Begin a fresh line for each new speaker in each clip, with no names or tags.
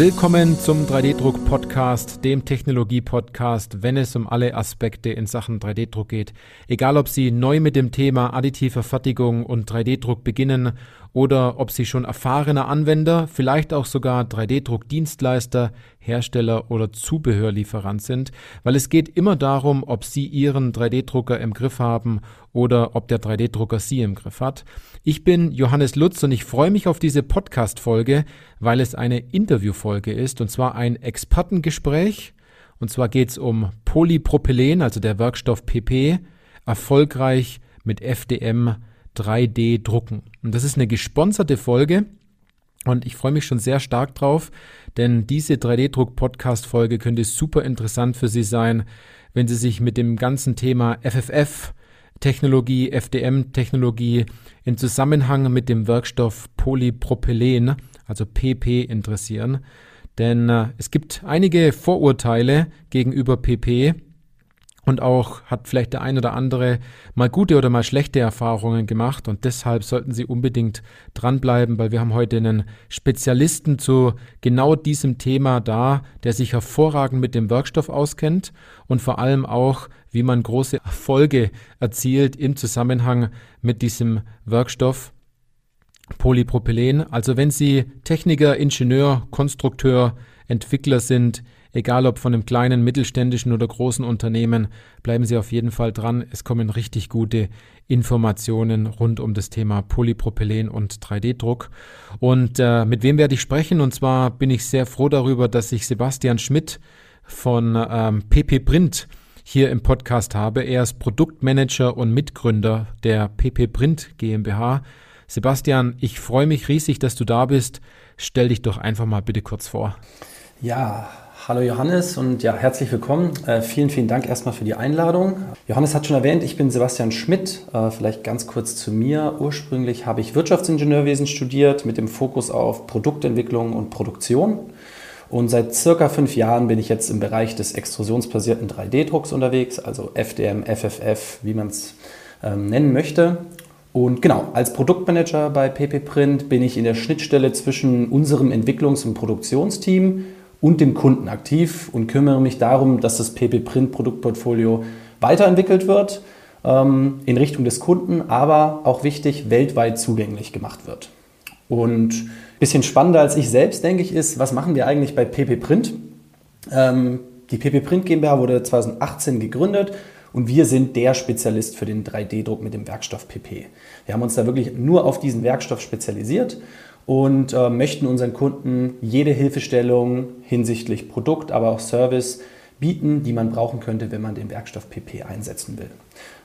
Willkommen zum 3D-Druck-Podcast, dem Technologie-Podcast, wenn es um alle Aspekte in Sachen 3D-Druck geht. Egal, ob Sie neu mit dem Thema additive Fertigung und 3D-Druck beginnen oder ob Sie schon erfahrener Anwender, vielleicht auch sogar 3D-Druck-Dienstleister, Hersteller oder Zubehörlieferant sind, weil es geht immer darum, ob Sie Ihren 3D-Drucker im Griff haben oder ob der 3D-Drucker Sie im Griff hat. Ich bin Johannes Lutz und ich freue mich auf diese Podcast-Folge, weil es eine Interviewfolge ist und zwar ein Expertengespräch. Und zwar geht es um Polypropylen, also der Werkstoff PP, erfolgreich mit FDM 3D drucken. Und das ist eine gesponserte Folge. Und ich freue mich schon sehr stark drauf, denn diese 3D-Druck-Podcast-Folge könnte super interessant für Sie sein, wenn Sie sich mit dem ganzen Thema FFF, Technologie, FDM-Technologie in Zusammenhang mit dem Werkstoff Polypropylen, also PP, interessieren. Denn äh, es gibt einige Vorurteile gegenüber PP und auch hat vielleicht der ein oder andere mal gute oder mal schlechte Erfahrungen gemacht und deshalb sollten Sie unbedingt dranbleiben, weil wir haben heute einen Spezialisten zu genau diesem Thema da, der sich hervorragend mit dem Werkstoff auskennt und vor allem auch, wie man große Erfolge erzielt im Zusammenhang mit diesem Werkstoff. Polypropylen. Also wenn Sie Techniker, Ingenieur, Konstrukteur, Entwickler sind, Egal ob von einem kleinen, mittelständischen oder großen Unternehmen, bleiben Sie auf jeden Fall dran. Es kommen richtig gute Informationen rund um das Thema Polypropylen und 3D-Druck. Und äh, mit wem werde ich sprechen? Und zwar bin ich sehr froh darüber, dass ich Sebastian Schmidt von ähm, PP Print hier im Podcast habe. Er ist Produktmanager und Mitgründer der PP Print GmbH. Sebastian, ich freue mich riesig, dass du da bist. Stell dich doch einfach mal bitte kurz vor.
Ja, Hallo Johannes und ja, herzlich willkommen. Äh, vielen, vielen Dank erstmal für die Einladung. Johannes hat schon erwähnt, ich bin Sebastian Schmidt. Äh, vielleicht ganz kurz zu mir. Ursprünglich habe ich Wirtschaftsingenieurwesen studiert mit dem Fokus auf Produktentwicklung und Produktion. Und seit circa fünf Jahren bin ich jetzt im Bereich des extrusionsbasierten 3D-Drucks unterwegs, also FDM, FFF, wie man es ähm, nennen möchte. Und genau, als Produktmanager bei PP Print bin ich in der Schnittstelle zwischen unserem Entwicklungs- und Produktionsteam und dem Kunden aktiv und kümmere mich darum, dass das PP Print Produktportfolio weiterentwickelt wird ähm, in Richtung des Kunden, aber auch wichtig, weltweit zugänglich gemacht wird. Und ein bisschen spannender als ich selbst, denke ich, ist, was machen wir eigentlich bei PP Print? Ähm, die PP Print GmbH wurde 2018 gegründet und wir sind der Spezialist für den 3D-Druck mit dem Werkstoff PP. Wir haben uns da wirklich nur auf diesen Werkstoff spezialisiert und äh, möchten unseren Kunden jede Hilfestellung hinsichtlich Produkt, aber auch Service bieten, die man brauchen könnte, wenn man den Werkstoff PP einsetzen will.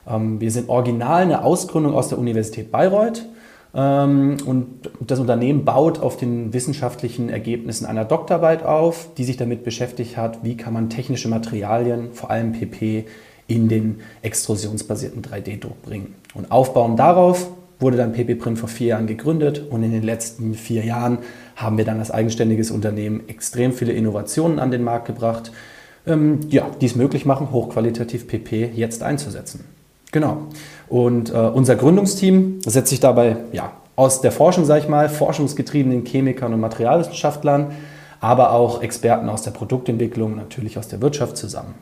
Ähm, wir sind original eine Ausgründung aus der Universität Bayreuth ähm, und das Unternehmen baut auf den wissenschaftlichen Ergebnissen einer Doktorarbeit auf, die sich damit beschäftigt hat, wie kann man technische Materialien, vor allem PP, in den extrusionsbasierten 3D-Druck bringen. Und aufbauen darauf wurde dann PP Print vor vier Jahren gegründet und in den letzten vier Jahren haben wir dann als eigenständiges Unternehmen extrem viele Innovationen an den Markt gebracht, ähm, ja, die es möglich machen, hochqualitativ PP jetzt einzusetzen. Genau. Und äh, unser Gründungsteam setzt sich dabei ja, aus der Forschung, sage ich mal, forschungsgetriebenen Chemikern und Materialwissenschaftlern, aber auch Experten aus der Produktentwicklung, natürlich aus der Wirtschaft zusammen.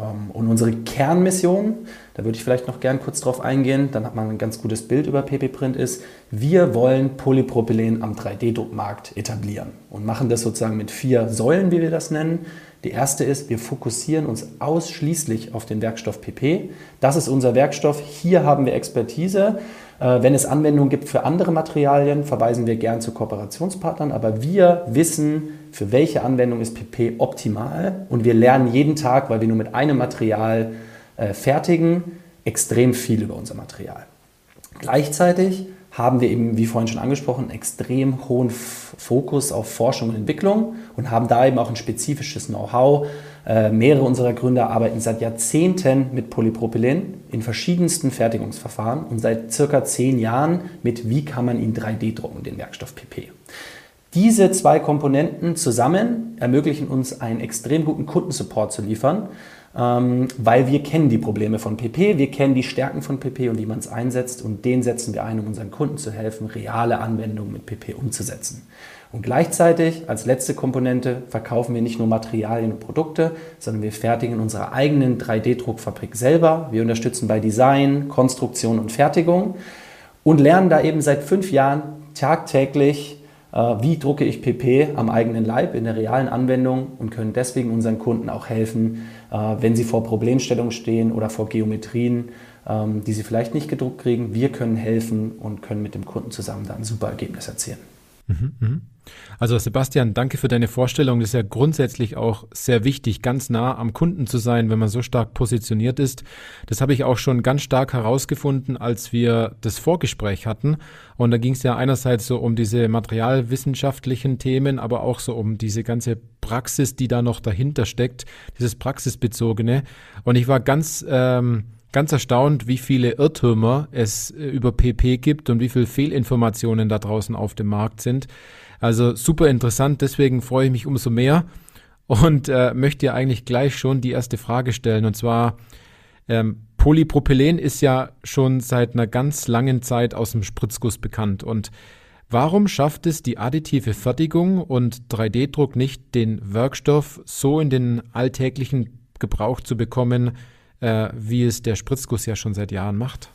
Ähm, und unsere Kernmission, da würde ich vielleicht noch gern kurz drauf eingehen, dann hat man ein ganz gutes Bild über PP Print, ist, wir wollen Polypropylen am 3D-Druckmarkt etablieren und machen das sozusagen mit vier Säulen, wie wir das nennen. Die erste ist, wir fokussieren uns ausschließlich auf den Werkstoff PP. Das ist unser Werkstoff. Hier haben wir Expertise. Äh, wenn es Anwendungen gibt für andere Materialien, verweisen wir gern zu Kooperationspartnern. Aber wir wissen, für welche Anwendung ist PP optimal. Und wir lernen jeden Tag, weil wir nur mit einem Material äh, fertigen, extrem viel über unser Material. Gleichzeitig haben wir eben, wie vorhin schon angesprochen, einen extrem hohen Fokus auf Forschung und Entwicklung und haben da eben auch ein spezifisches Know-how. Äh, mehrere unserer Gründer arbeiten seit Jahrzehnten mit Polypropylen in verschiedensten Fertigungsverfahren und seit circa zehn Jahren mit, wie kann man ihn 3D drucken, den Werkstoff PP. Diese zwei Komponenten zusammen ermöglichen uns einen extrem guten Kundensupport zu liefern, ähm, weil wir kennen die Probleme von PP, wir kennen die Stärken von PP und wie man es einsetzt und den setzen wir ein, um unseren Kunden zu helfen, reale Anwendungen mit PP umzusetzen. Und gleichzeitig als letzte Komponente verkaufen wir nicht nur Materialien und Produkte, sondern wir fertigen in unserer eigenen 3D-Druckfabrik selber. Wir unterstützen bei Design, Konstruktion und Fertigung und lernen da eben seit fünf Jahren tagtäglich, wie drucke ich PP am eigenen Leib in der realen Anwendung und können deswegen unseren Kunden auch helfen, äh, wenn sie vor Problemstellungen stehen oder vor Geometrien, ähm, die sie vielleicht nicht gedruckt kriegen. Wir können helfen und können mit dem Kunden zusammen da ein super Ergebnis erzielen. Mhm,
mhm. Also Sebastian, danke für deine Vorstellung. Das ist ja grundsätzlich auch sehr wichtig, ganz nah am Kunden zu sein, wenn man so stark positioniert ist. Das habe ich auch schon ganz stark herausgefunden, als wir das Vorgespräch hatten. Und da ging es ja einerseits so um diese materialwissenschaftlichen Themen, aber auch so um diese ganze Praxis, die da noch dahinter steckt, dieses praxisbezogene. Und ich war ganz ähm, ganz erstaunt, wie viele Irrtümer es äh, über PP gibt und wie viele Fehlinformationen da draußen auf dem Markt sind. Also super interessant, deswegen freue ich mich umso mehr und äh, möchte ja eigentlich gleich schon die erste Frage stellen. Und zwar, ähm, Polypropylen ist ja schon seit einer ganz langen Zeit aus dem Spritzguss bekannt. Und warum schafft es die additive Fertigung und 3D-Druck nicht, den Werkstoff so in den alltäglichen Gebrauch zu bekommen, äh, wie es der Spritzguss ja schon seit Jahren macht?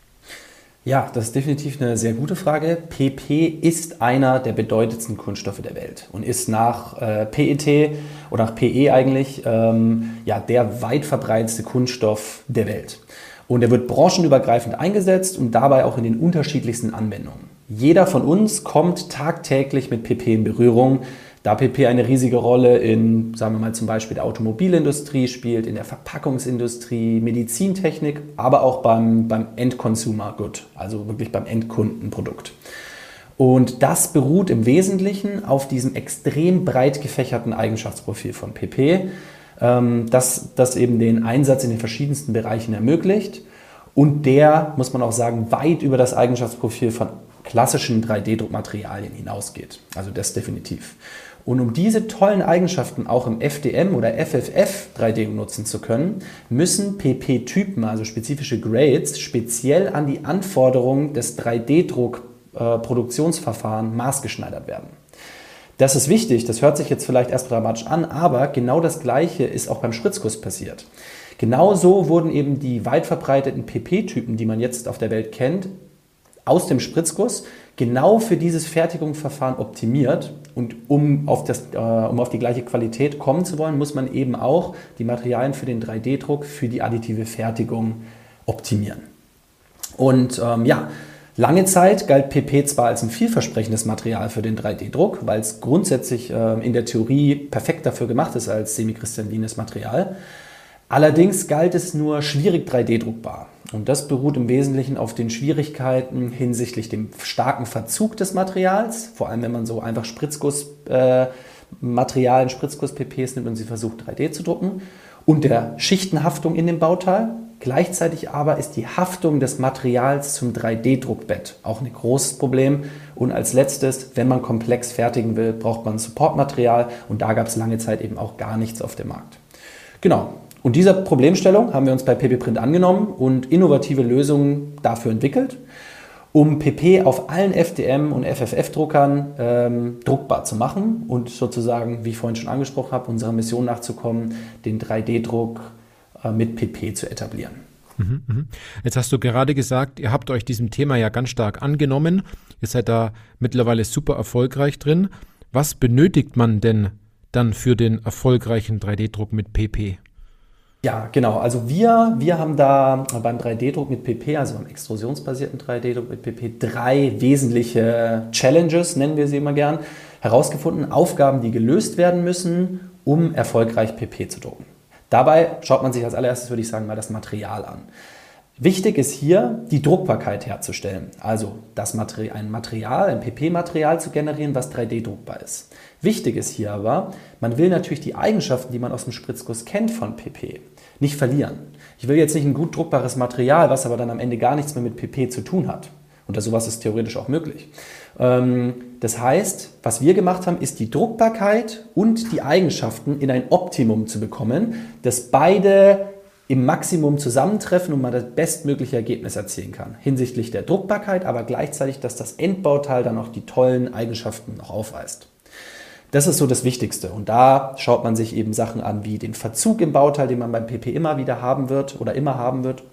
Ja, das ist definitiv eine sehr gute Frage. PP ist einer der bedeutendsten Kunststoffe der Welt und ist nach äh, PET oder nach PE eigentlich ähm, ja, der weit verbreitetste Kunststoff der Welt. Und er wird branchenübergreifend eingesetzt und dabei auch in den unterschiedlichsten Anwendungen. Jeder von uns kommt tagtäglich mit PP in Berührung, da PP eine riesige Rolle in, sagen wir mal zum Beispiel der Automobilindustrie spielt, in der Verpackungsindustrie, Medizintechnik, aber auch beim, beim End-Consumer Good, also wirklich beim Endkundenprodukt. Und das beruht im Wesentlichen auf diesem extrem breit gefächerten Eigenschaftsprofil von PP, ähm, das, das eben den Einsatz in den verschiedensten Bereichen ermöglicht und der, muss man auch sagen, weit über das Eigenschaftsprofil von klassischen 3D-Druckmaterialien hinausgeht. Also das definitiv. Und um diese tollen Eigenschaften auch im FDM oder FFF 3D nutzen zu können, müssen PP-Typen, also spezifische Grades, speziell an die Anforderungen des 3D-Druck-Produktionsverfahrens äh, maßgeschneidert werden. Das ist wichtig, das hört sich jetzt vielleicht erst dramatisch an, aber genau das Gleiche ist auch beim Spritzguss passiert. Genauso wurden eben die weit verbreiteten PP-Typen, die man jetzt auf der Welt kennt, aus dem Spritzguss genau für dieses Fertigungsverfahren optimiert. Und um auf, das, äh, um auf die gleiche Qualität kommen zu wollen, muss man eben auch die Materialien für den 3D-Druck, für die additive Fertigung optimieren. Und ähm, ja, lange Zeit galt PP zwar als ein vielversprechendes Material für den 3D-Druck, weil es grundsätzlich äh, in der Theorie perfekt dafür gemacht ist als semikristallines Material. Allerdings galt es nur schwierig 3D-druckbar. Und das beruht im Wesentlichen auf den Schwierigkeiten hinsichtlich dem starken Verzug des Materials, vor allem wenn man so einfach Spritzgussmaterialien, äh, Spritzguss-PPs nimmt und sie versucht 3D zu drucken, und der Schichtenhaftung in dem Bauteil. Gleichzeitig aber ist die Haftung des Materials zum 3D-Druckbett auch ein großes Problem. Und als letztes, wenn man komplex fertigen will, braucht man Supportmaterial und da gab es lange Zeit eben auch gar nichts auf dem Markt. Genau, und dieser Problemstellung haben wir uns bei PP Print angenommen und innovative Lösungen dafür entwickelt, um PP auf allen FDM- und FFF-Druckern ähm, druckbar zu machen und sozusagen, wie ich vorhin schon angesprochen habe, unserer Mission nachzukommen, den 3D-Druck äh, mit PP zu etablieren.
Mhm, mhm. Jetzt hast du gerade gesagt, ihr habt euch diesem Thema ja ganz stark angenommen. Ihr seid da mittlerweile super erfolgreich drin. Was benötigt man denn dann für den erfolgreichen 3D-Druck mit PP?
Ja, genau. Also wir, wir haben da beim 3D-Druck mit PP, also beim extrusionsbasierten 3D-Druck mit PP, drei wesentliche Challenges, nennen wir sie immer gern, herausgefunden. Aufgaben, die gelöst werden müssen, um erfolgreich PP zu drucken. Dabei schaut man sich als allererstes, würde ich sagen, mal das Material an. Wichtig ist hier, die Druckbarkeit herzustellen. Also das Material, ein Material, ein PP-Material zu generieren, was 3D-druckbar ist. Wichtig ist hier aber, man will natürlich die Eigenschaften, die man aus dem Spritzguss kennt von PP, nicht verlieren. Ich will jetzt nicht ein gut druckbares Material, was aber dann am Ende gar nichts mehr mit PP zu tun hat. Und sowas ist theoretisch auch möglich. Ähm, Das heißt, was wir gemacht haben, ist die Druckbarkeit und die Eigenschaften in ein Optimum zu bekommen, dass beide im Maximum zusammentreffen und man das bestmögliche Ergebnis erzielen kann. Hinsichtlich der Druckbarkeit, aber gleichzeitig, dass das Endbauteil dann auch die tollen Eigenschaften noch aufweist. Das ist so das Wichtigste. Und da schaut man sich eben Sachen an wie den Verzug im Bauteil, den man beim PP immer wieder haben wird oder immer haben wird.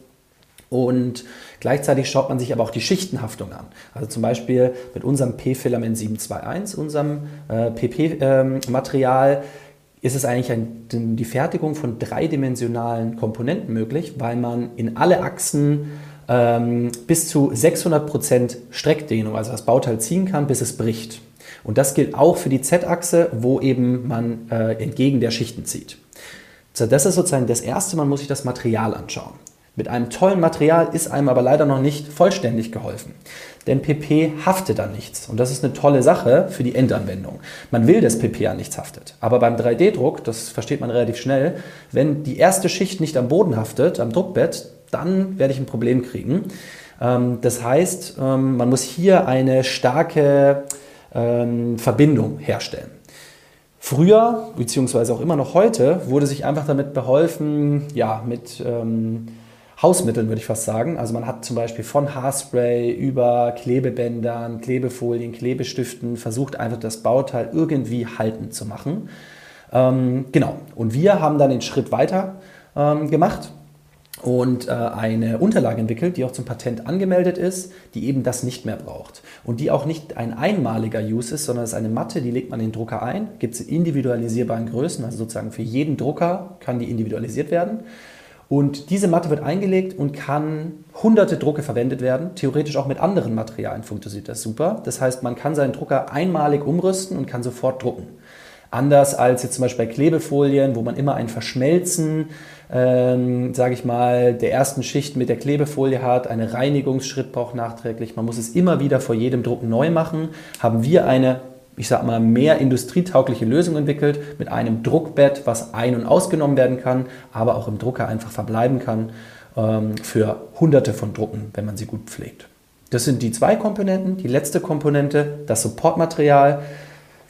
Und gleichzeitig schaut man sich aber auch die Schichtenhaftung an. Also zum Beispiel mit unserem P-Filament 721, unserem äh, PP-Material, ähm, ist es eigentlich ein, die Fertigung von dreidimensionalen Komponenten möglich, weil man in alle Achsen ähm, bis zu 600% Streckdehnung, also das Bauteil ziehen kann, bis es bricht. Und das gilt auch für die Z-Achse, wo eben man äh, entgegen der Schichten zieht. So, das ist sozusagen das Erste, man muss sich das Material anschauen. Mit einem tollen Material ist einem aber leider noch nicht vollständig geholfen. Denn PP haftet an nichts. Und das ist eine tolle Sache für die Endanwendung. Man will, dass PP an nichts haftet. Aber beim 3D-Druck, das versteht man relativ schnell, wenn die erste Schicht nicht am Boden haftet, am Druckbett, dann werde ich ein Problem kriegen. Ähm, das heißt, ähm, man muss hier eine starke ähm, Verbindung herstellen. Früher, beziehungsweise auch immer noch heute, wurde sich einfach damit beholfen, ja, mit ähm, Hausmitteln würde ich fast sagen. Also man hat zum Beispiel von Haarspray über Klebebändern, Klebefolien, Klebestiften versucht einfach das Bauteil irgendwie haltend zu machen. Ähm, genau, und wir haben dann den Schritt weiter ähm, gemacht und äh, eine Unterlage entwickelt, die auch zum Patent angemeldet ist, die eben das nicht mehr braucht. Und die auch nicht ein einmaliger Use ist, sondern es ist eine Matte, die legt man in den Drucker ein, gibt es in individualisierbaren Größen, also sozusagen für jeden Drucker kann die individualisiert werden. Und diese Matte wird eingelegt und kann hunderte Drucke verwendet werden. Theoretisch auch mit anderen Materialien funktioniert das super. Das heißt, man kann seinen Drucker einmalig umrüsten und kann sofort drucken. Anders als jetzt zum Beispiel bei Klebefolien, wo man immer ein Verschmelzen ähm, sage ich mal, der ersten Schicht mit der Klebefolie hat, einen Reinigungsschritt braucht nachträglich, man muss es immer wieder vor jedem Druck neu machen, haben wir eine ich sag mal, mehr industrietaugliche Lösung entwickelt mit einem Druckbett, was ein- und ausgenommen werden kann, aber auch im Drucker einfach verbleiben kann ähm, für hunderte von Drucken, wenn man sie gut pflegt. Das sind die zwei Komponenten. Die letzte Komponente, das Supportmaterial.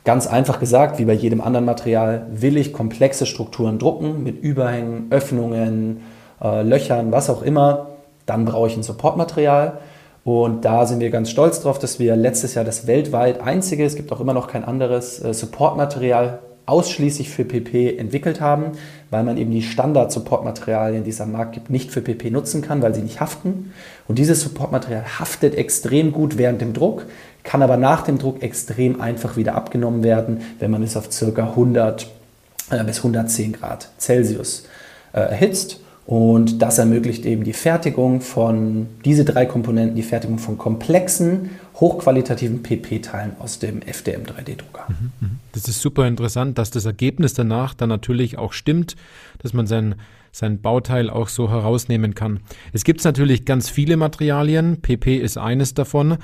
Ganz einfach gesagt, wie bei jedem anderen Material, will ich komplexe Strukturen drucken mit Überhängen, Öffnungen, äh, Löchern, was auch immer, dann brauche ich ein Supportmaterial. Und da sind wir ganz stolz drauf, dass wir letztes Jahr das weltweit einzige, es gibt auch immer noch kein anderes äh, Supportmaterial ausschließlich für PP entwickelt haben, weil man eben die Standard-Supportmaterialien, die es am Markt gibt, nicht für PP nutzen kann, weil sie nicht haften. Und dieses Supportmaterial haftet extrem gut während dem Druck, kann aber nach dem Druck extrem einfach wieder abgenommen werden, wenn man es auf ca. 100 äh, bis 110 Grad Celsius äh, erhitzt. Und das ermöglicht eben die Fertigung von, diese drei Komponenten, die Fertigung von komplexen, hochqualitativen PP-Teilen aus dem FDM 3D-Drucker. Mhm,
mhm. Das ist super interessant, dass das Ergebnis danach dann natürlich auch stimmt, dass man sein, sein Bauteil auch so herausnehmen kann. Es gibt natürlich ganz viele Materialien, PP ist eines davon.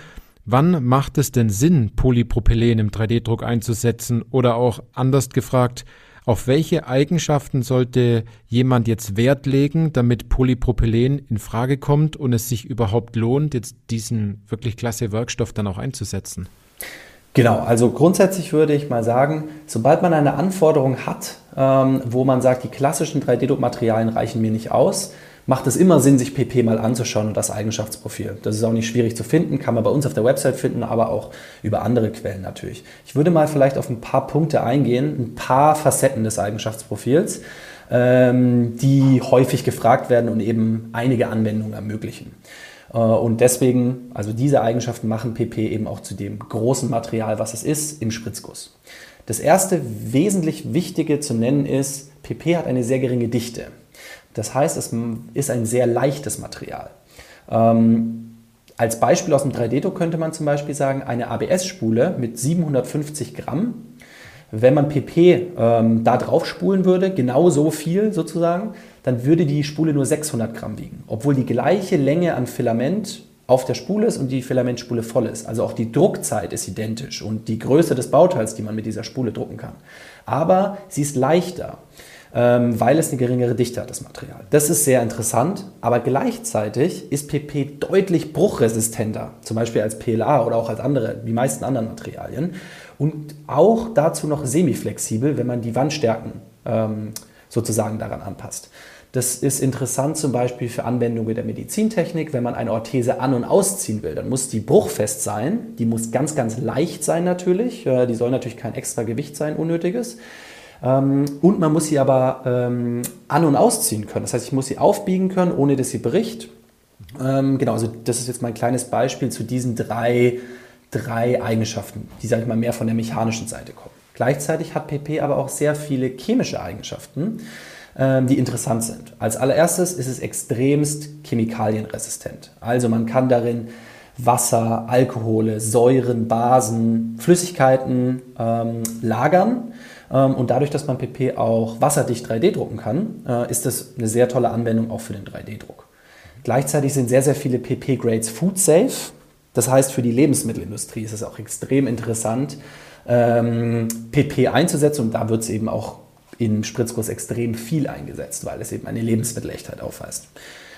Wann macht es denn Sinn, Polypropylen im 3D-Druck einzusetzen? Oder auch anders gefragt, auf welche Eigenschaften sollte jemand jetzt Wert legen, damit Polypropylen in Frage kommt und es sich überhaupt lohnt, jetzt diesen wirklich klasse Werkstoff dann auch einzusetzen?
Genau, also grundsätzlich würde ich mal sagen, sobald man eine Anforderung hat, ähm, wo man sagt, die klassischen 3D-Druckmaterialien reichen mir nicht aus, macht es immer Sinn, sich PP mal anzuschauen und das Eigenschaftsprofil. Das ist auch nicht schwierig zu finden, kann man bei uns auf der Website finden, aber auch über andere Quellen natürlich. Ich würde mal vielleicht auf ein paar Punkte eingehen, ein paar Facetten des Eigenschaftsprofils, ähm, die häufig gefragt werden und eben einige Anwendungen ermöglichen. Äh, und deswegen, also diese Eigenschaften machen PP eben auch zu dem großen Material, was es ist, im Spritzguss. Das erste wesentlich Wichtige zu nennen ist, PP hat eine sehr geringe Dichte. Das heißt, es ist ein sehr leichtes Material. Ähm, als Beispiel aus dem 3D-Druck könnte man zum Beispiel sagen, eine ABS-Spule mit 750 Gramm, wenn man PP ähm, da drauf spulen würde, genau so viel sozusagen, dann würde die Spule nur 600 Gramm wiegen, obwohl die gleiche Länge an Filament auf der Spule ist und die Filamentspule voll ist. Also auch die Druckzeit ist identisch und die Größe des Bauteils, die man mit dieser Spule drucken kann. Aber sie ist leichter. Ähm, weil es eine geringere Dichte hat, das Material. Das ist sehr interessant, aber gleichzeitig ist PP deutlich bruchresistenter, zum Beispiel als PLA oder auch als andere, die meisten anderen Materialien. Und auch dazu noch semiflexibel, wenn man die Wandstärken ähm, sozusagen daran anpasst. Das ist interessant zum Beispiel für Anwendungen der Medizintechnik. Wenn man eine Orthese an- und ausziehen will, dann muss die bruchfest sein. Die muss ganz, ganz leicht sein natürlich. Äh, die soll natürlich kein extra Gewicht sein, unnötiges. Ähm, und man muss sie aber ähm, an- und ausziehen können. Das heißt, ich muss sie aufbiegen können, ohne dass sie bricht. Ähm, genau, also das ist jetzt mein kleines Beispiel zu diesen drei, drei Eigenschaften, die, sage ich mal, mehr von der mechanischen Seite kommen. Gleichzeitig hat PP aber auch sehr viele chemische Eigenschaften. Die interessant sind. Als allererstes ist es extremst chemikalienresistent. Also man kann darin Wasser, Alkohole, Säuren, Basen, Flüssigkeiten ähm, lagern. Ähm, und dadurch, dass man PP auch wasserdicht 3D drucken kann, äh, ist das eine sehr tolle Anwendung auch für den 3D-Druck. Gleichzeitig sind sehr, sehr viele PP-Grades food safe. Das heißt, für die Lebensmittelindustrie ist es auch extrem interessant, ähm, PP einzusetzen. Und da wird es eben auch in Spritzguss extrem viel eingesetzt, weil es eben eine Lebensmittelechtheit aufweist.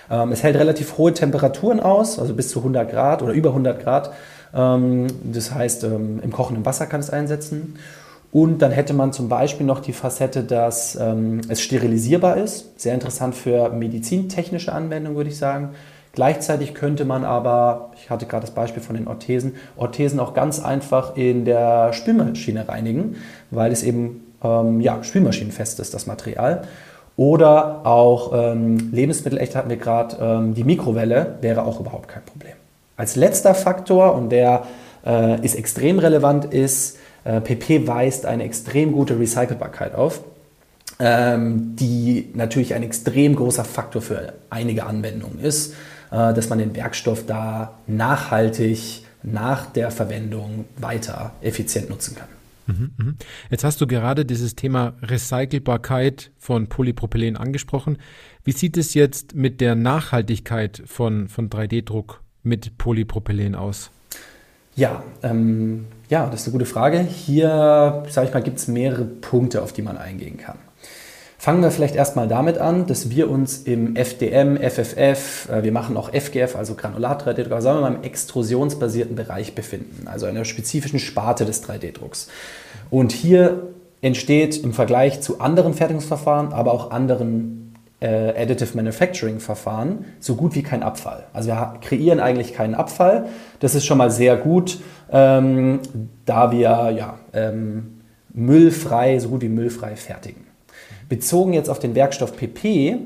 Ähm, es hält relativ hohe Temperaturen aus, also bis zu 100 Grad oder über 100 Grad. Ähm, das heißt, ähm, im kochenden Wasser kann es einsetzen. Und dann hätte man zum Beispiel noch die Facette, dass ähm, es sterilisierbar ist. Sehr interessant für medizintechnische Anwendungen, würde ich sagen. Gleichzeitig könnte man aber, ich hatte gerade das Beispiel von den Orthesen, Orthesen auch ganz einfach in der Spülmaschine reinigen, weil es eben ähm, ja, spülmaschinenfest ist, das Material. Oder auch ähm, Lebensmittelechte hatten wir gerade, ähm, die Mikrowelle wäre auch überhaupt kein Problem. Als letzter Faktor, und der äh, ist extrem relevant, ist, PP weist eine extrem gute Recycelbarkeit auf, ähm, die natürlich ein extrem großer Faktor für einige Anwendungen ist, äh, dass man den Werkstoff da nachhaltig nach der Verwendung weiter effizient nutzen kann.
Mhm, mhm. Jetzt hast du gerade dieses Thema Recycelbarkeit von Polypropylen angesprochen. Wie sieht es jetzt mit der Nachhaltigkeit von, von 3D-Druck mit Polypropylen aus?
Ja, ähm, ja, das ist eine gute Frage. Hier, sage ich mal, gibt es mehrere Punkte, auf die man eingehen kann. Fangen wir vielleicht erstmal damit an, dass wir uns im FDM, FFF, äh, wir machen auch FGF, also Granulat 3D-Druck, sagen wir mal im extrusionsbasierten Bereich befinden, also einer spezifischen Sparte des 3D-Drucks. Und hier entsteht im Vergleich zu anderen Fertigungsverfahren, aber auch anderen äh, Additive Manufacturing Verfahren so gut wie kein Abfall. Also wir kreieren eigentlich keinen Abfall. Das ist schon mal sehr gut, ähm, da wir ja, ähm, müllfrei, so gut wie müllfrei fertigen. Bezogen jetzt auf den Werkstoff PP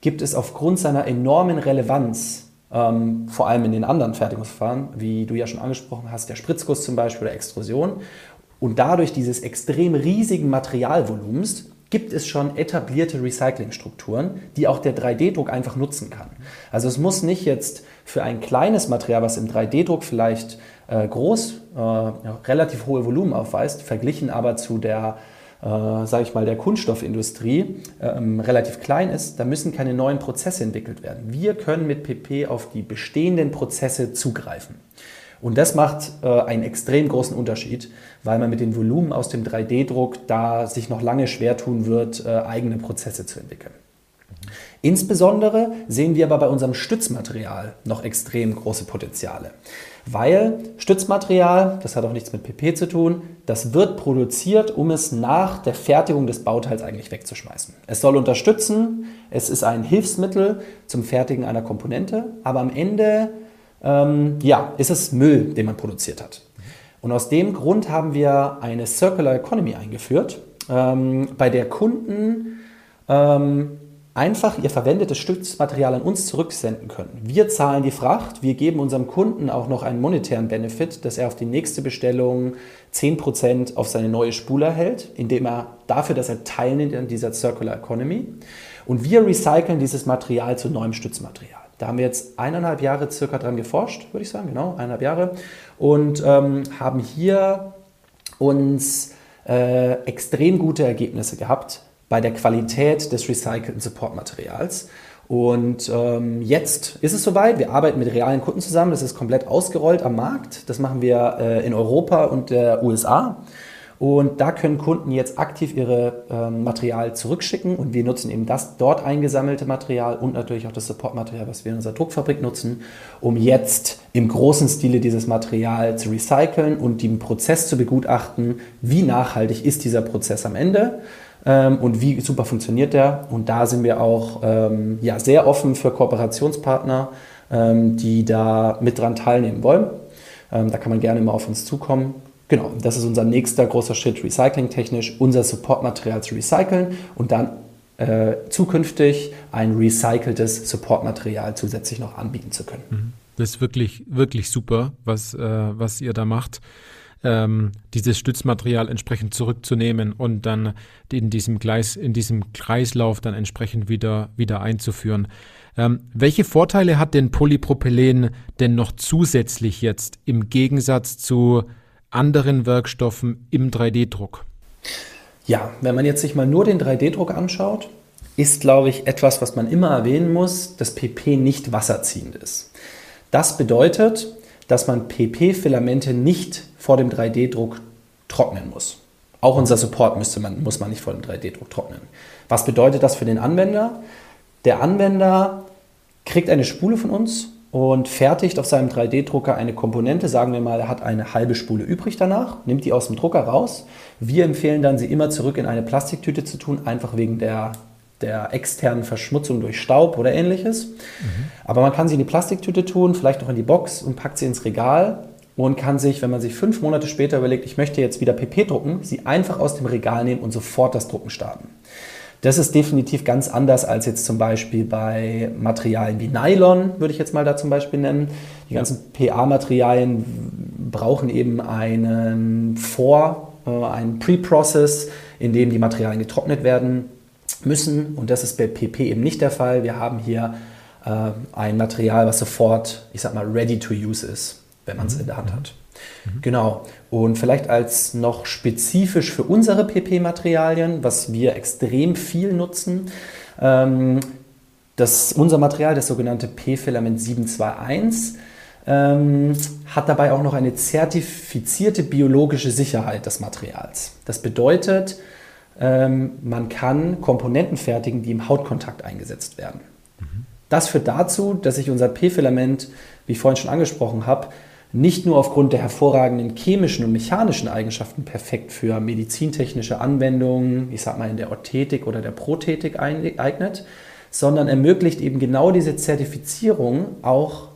gibt es aufgrund seiner enormen Relevanz, ähm, vor allem in den anderen Fertigungsverfahren, wie du ja schon angesprochen hast, der Spritzguss zum Beispiel oder Extrusion, und dadurch dieses extrem riesigen Materialvolumens gibt es schon etablierte Recyclingstrukturen, die auch der 3D-Druck einfach nutzen kann. Also es muss nicht jetzt für ein kleines Material, was im 3D-Druck vielleicht äh, groß, äh, relativ hohe Volumen aufweist, verglichen aber zu der äh, sage ich mal, der Kunststoffindustrie ähm, relativ klein ist, da müssen keine neuen Prozesse entwickelt werden. Wir können mit PP auf die bestehenden Prozesse zugreifen. Und das macht äh, einen extrem großen Unterschied, weil man mit den Volumen aus dem 3D-Druck da sich noch lange schwer tun wird, äh, eigene Prozesse zu entwickeln. Insbesondere sehen wir aber bei unserem Stützmaterial noch extrem große Potenziale. Weil Stützmaterial, das hat auch nichts mit PP zu tun, das wird produziert, um es nach der Fertigung des Bauteils eigentlich wegzuschmeißen. Es soll unterstützen, es ist ein Hilfsmittel zum Fertigen einer Komponente, aber am Ende ähm, ja, ist es Müll, den man produziert hat. Und aus dem Grund haben wir eine Circular Economy eingeführt, ähm, bei der Kunden ähm, einfach ihr verwendetes Stützmaterial an uns zurücksenden können. Wir zahlen die Fracht, wir geben unserem Kunden auch noch einen monetären Benefit, dass er auf die nächste Bestellung 10% auf seine neue Spule erhält, indem er dafür, dass er teilnimmt an dieser Circular Economy. Und wir recyceln dieses Material zu neuem Stützmaterial. Da haben wir jetzt eineinhalb Jahre circa dran geforscht, würde ich sagen, genau, eineinhalb Jahre. Und ähm, haben hier uns äh, extrem gute Ergebnisse gehabt bei der Qualität des recycelten Supportmaterials. Und ähm, jetzt ist es soweit. Wir arbeiten mit realen Kunden zusammen. Das ist komplett ausgerollt am Markt. Das machen wir äh, in Europa und der USA. Und da können Kunden jetzt aktiv ihre ähm, Material zurückschicken und wir nutzen eben das dort eingesammelte Material und natürlich auch das Supportmaterial, was wir in unserer Druckfabrik nutzen, um jetzt im großen Stile dieses Material zu recyceln und den Prozess zu begutachten, wie nachhaltig ist dieser Prozess am Ende ähm, und wie super funktioniert der. Und da sind wir auch ähm, ja, sehr offen für Kooperationspartner, ähm, die da mit dran teilnehmen wollen. Ähm, da kann man gerne mal auf uns zukommen. Genau, das ist unser nächster großer Schritt, recyclingtechnisch, unser Supportmaterial zu recyceln und dann äh, zukünftig ein recyceltes Supportmaterial zusätzlich noch anbieten zu können. Mhm.
Das ist wirklich, wirklich super, was, äh, was ihr da macht. Ähm, dieses Stützmaterial entsprechend zurückzunehmen und dann in diesem, Gleis, in diesem Kreislauf dann entsprechend wieder, wieder einzuführen. Ähm, welche Vorteile hat denn Polypropylen denn noch zusätzlich jetzt im Gegensatz zu anderen Werkstoffen im 3D-Druck?
Ja, wenn man jetzt sich mal nur den 3D-Druck anschaut, ist, glaube ich, etwas, was man immer erwähnen muss, dass PP nicht wasserziehend ist. Das bedeutet, dass man PP-Filamente nicht vor dem 3D-Druck trocknen muss. Auch unser Support müsste man, muss man nicht vor dem 3D-Druck trocknen. Was bedeutet das für den Anwender? Der Anwender kriegt eine Spule von uns und fertigt auf seinem 3D-Drucker eine Komponente. Sagen wir mal, er hat eine halbe Spule übrig danach, nimmt die aus dem Drucker raus. Wir empfehlen dann, sie immer zurück in eine Plastiktüte zu tun, einfach wegen der, der externen Verschmutzung durch Staub oder ähnliches. Mhm. Aber man kann sie in die Plastiktüte tun, vielleicht noch in die Box und packt sie ins Regal und kann sich, wenn man sich fünf Monate später überlegt, ich möchte jetzt wieder PP drucken, sie einfach aus dem Regal nehmen und sofort das Drucken starten. Das ist definitiv ganz anders als jetzt zum Beispiel bei Materialien wie Nylon, würde ich jetzt mal da zum Beispiel nennen. Die ganzen PA-Materialien brauchen eben einen Vor-, äh, einen Pre-Process, in dem die Materialien getrocknet werden müssen. Und das ist bei PP eben nicht der Fall. Wir haben hier äh, ein Material, was sofort, ich sag mal, ready to use ist, wenn man es in der Hand hat. Mhm. Genau. Und vielleicht als noch spezifisch für unsere PP-Materialien, was wir extrem viel nutzen, ähm, das, unser Material, das sogenannte P-Filament 721, ähm, hat dabei auch noch eine zertifizierte biologische Sicherheit des Materials. Das bedeutet, ähm, man kann Komponenten fertigen, die im Hautkontakt eingesetzt werden. Mhm. Das führt dazu, dass sich unser P-Filament, wie ich vorhin schon angesprochen habe, nicht nur aufgrund der hervorragenden chemischen und mechanischen Eigenschaften perfekt für medizintechnische Anwendungen, ich sag mal in der Orthetik oder der Prothetik eignet, sondern ermöglicht eben genau diese Zertifizierung auch,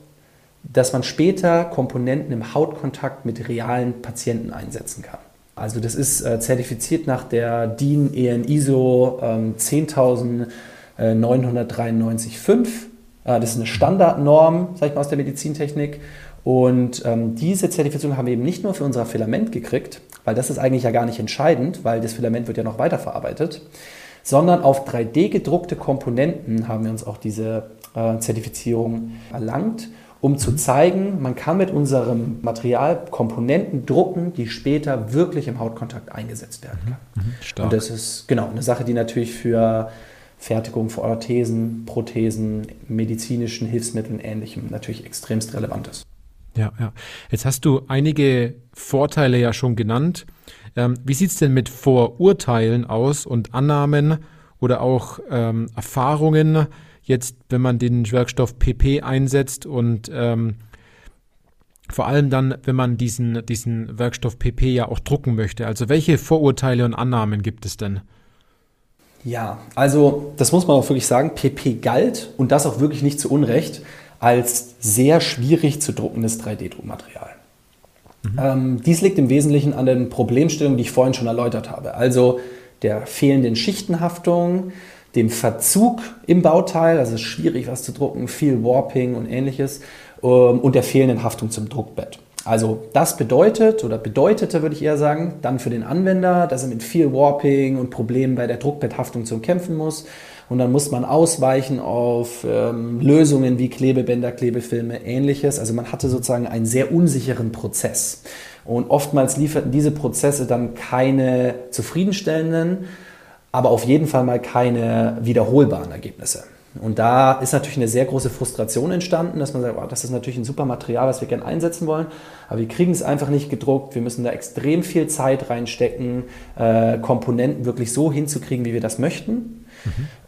dass man später Komponenten im Hautkontakt mit realen Patienten einsetzen kann. Also das ist äh, zertifiziert nach der DIN EN ISO ähm, 10993.5. Äh, das ist eine Standardnorm, sag ich mal, aus der Medizintechnik und ähm, diese Zertifizierung haben wir eben nicht nur für unser Filament gekriegt, weil das ist eigentlich ja gar nicht entscheidend, weil das Filament wird ja noch weiterverarbeitet, sondern auf 3D gedruckte Komponenten haben wir uns auch diese äh, Zertifizierung erlangt, um zu mhm. zeigen, man kann mit unserem Material Komponenten drucken, die später wirklich im Hautkontakt eingesetzt werden kann. Mhm. mhm. Und das ist genau eine Sache, die natürlich für Fertigung von Orthesen, Prothesen, medizinischen Hilfsmitteln und Ähnlichem natürlich extremst relevant ist.
Ja, ja. Jetzt hast du einige Vorteile ja schon genannt. Ähm, wie sieht es denn mit Vorurteilen aus und Annahmen oder auch ähm, Erfahrungen, jetzt, wenn man den Werkstoff PP einsetzt und ähm, vor allem dann, wenn man diesen, diesen Werkstoff PP ja auch drucken möchte. Also welche Vorurteile und Annahmen gibt es denn?
Ja, also das muss man auch wirklich sagen, PP galt und das auch wirklich nicht zu Unrecht als sehr schwierig zu druckendes 3D-Druckmaterial. Mhm. Ähm, dies liegt im Wesentlichen an den Problemstellungen, die ich vorhin schon erläutert habe. Also der fehlenden Schichtenhaftung, dem Verzug im Bauteil, also es ist schwierig was zu drucken, viel Warping und ähnliches, ähm, und der fehlenden Haftung zum Druckbett. Also das bedeutet oder bedeutete, würde ich eher sagen, dann für den Anwender, dass er mit viel Warping und Problemen bei der Druckbetthaftung zu kämpfen muss und dann muss man ausweichen auf ähm, Lösungen wie Klebebänder, Klebefilme, ähnliches. Also man hatte sozusagen einen sehr unsicheren Prozess. Und oftmals lieferten diese Prozesse dann keine zufriedenstellenden, aber auf jeden Fall mal keine wiederholbaren Ergebnisse. Und da ist natürlich eine sehr große Frustration entstanden, dass man sagt, oh, das ist natürlich ein super Material, was wir gerne einsetzen wollen, aber wir kriegen es einfach nicht gedruckt. Wir müssen da extrem viel Zeit reinstecken, äh, Komponenten wirklich so hinzukriegen, wie wir das möchten.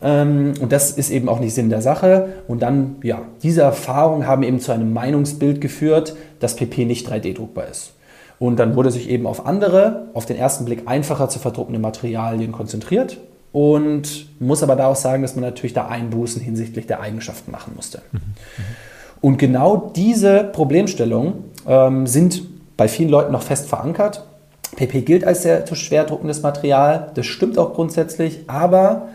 Mhm. Und das ist eben auch nicht Sinn der Sache. Und dann, ja, diese Erfahrungen haben eben zu einem Meinungsbild geführt, dass PP nicht 3D-druckbar ist. Und dann wurde sich eben auf andere, auf den ersten Blick einfacher zu verdruckende Materialien konzentriert und muss aber da auch sagen, dass man natürlich da Einbußen hinsichtlich der Eigenschaften machen musste. Mhm. Und genau diese Problemstellungen ähm, sind bei vielen Leuten noch fest verankert. PP gilt als sehr schwer druckendes Material, das stimmt auch grundsätzlich, aber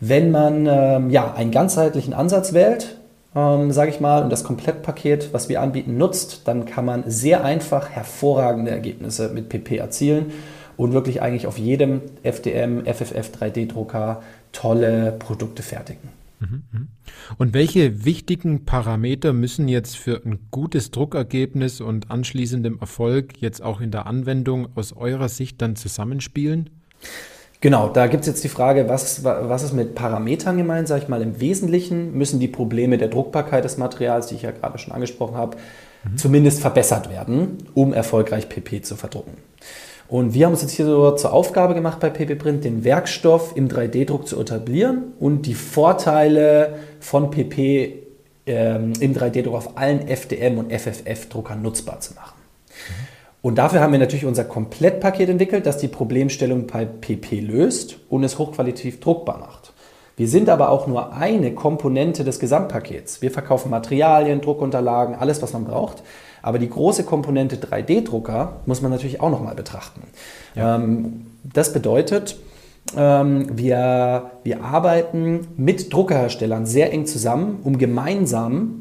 wenn man ähm, ja, einen ganzheitlichen Ansatz wählt, ähm, sage ich mal, und das Komplettpaket, was wir anbieten, nutzt, dann kann man sehr einfach hervorragende Ergebnisse mit PP erzielen und wirklich eigentlich auf jedem FDM, FFF 3D-Drucker tolle Produkte fertigen. Mhm,
mhm. Und welche wichtigen Parameter müssen jetzt für ein gutes Druckergebnis und anschließendem Erfolg jetzt auch in der Anwendung aus eurer Sicht dann zusammenspielen?
Genau, da gibt es jetzt die Frage, was, was ist mit Parametern gemeint, sage ich mal. Im Wesentlichen müssen die Probleme der Druckbarkeit des Materials, die ich ja gerade schon angesprochen habe, mhm. zumindest verbessert werden, um erfolgreich PP zu verdrucken. Und wir haben uns jetzt hier so zur Aufgabe gemacht bei PP Print, den Werkstoff im 3D-Druck zu etablieren und die Vorteile von PP ähm, im 3D-Druck auf allen FDM- und FFF-Druckern nutzbar zu machen. Und dafür haben wir natürlich unser Komplettpaket entwickelt, das die Problemstellung bei PP löst und es hochqualitativ druckbar macht. Wir sind aber auch nur eine Komponente des Gesamtpakets. Wir verkaufen Materialien, Druckunterlagen, alles, was man braucht. Aber die große Komponente 3D-Drucker muss man natürlich auch nochmal betrachten. Ja. Ähm, das bedeutet, ähm, wir, wir arbeiten mit Druckerherstellern sehr eng zusammen, um gemeinsam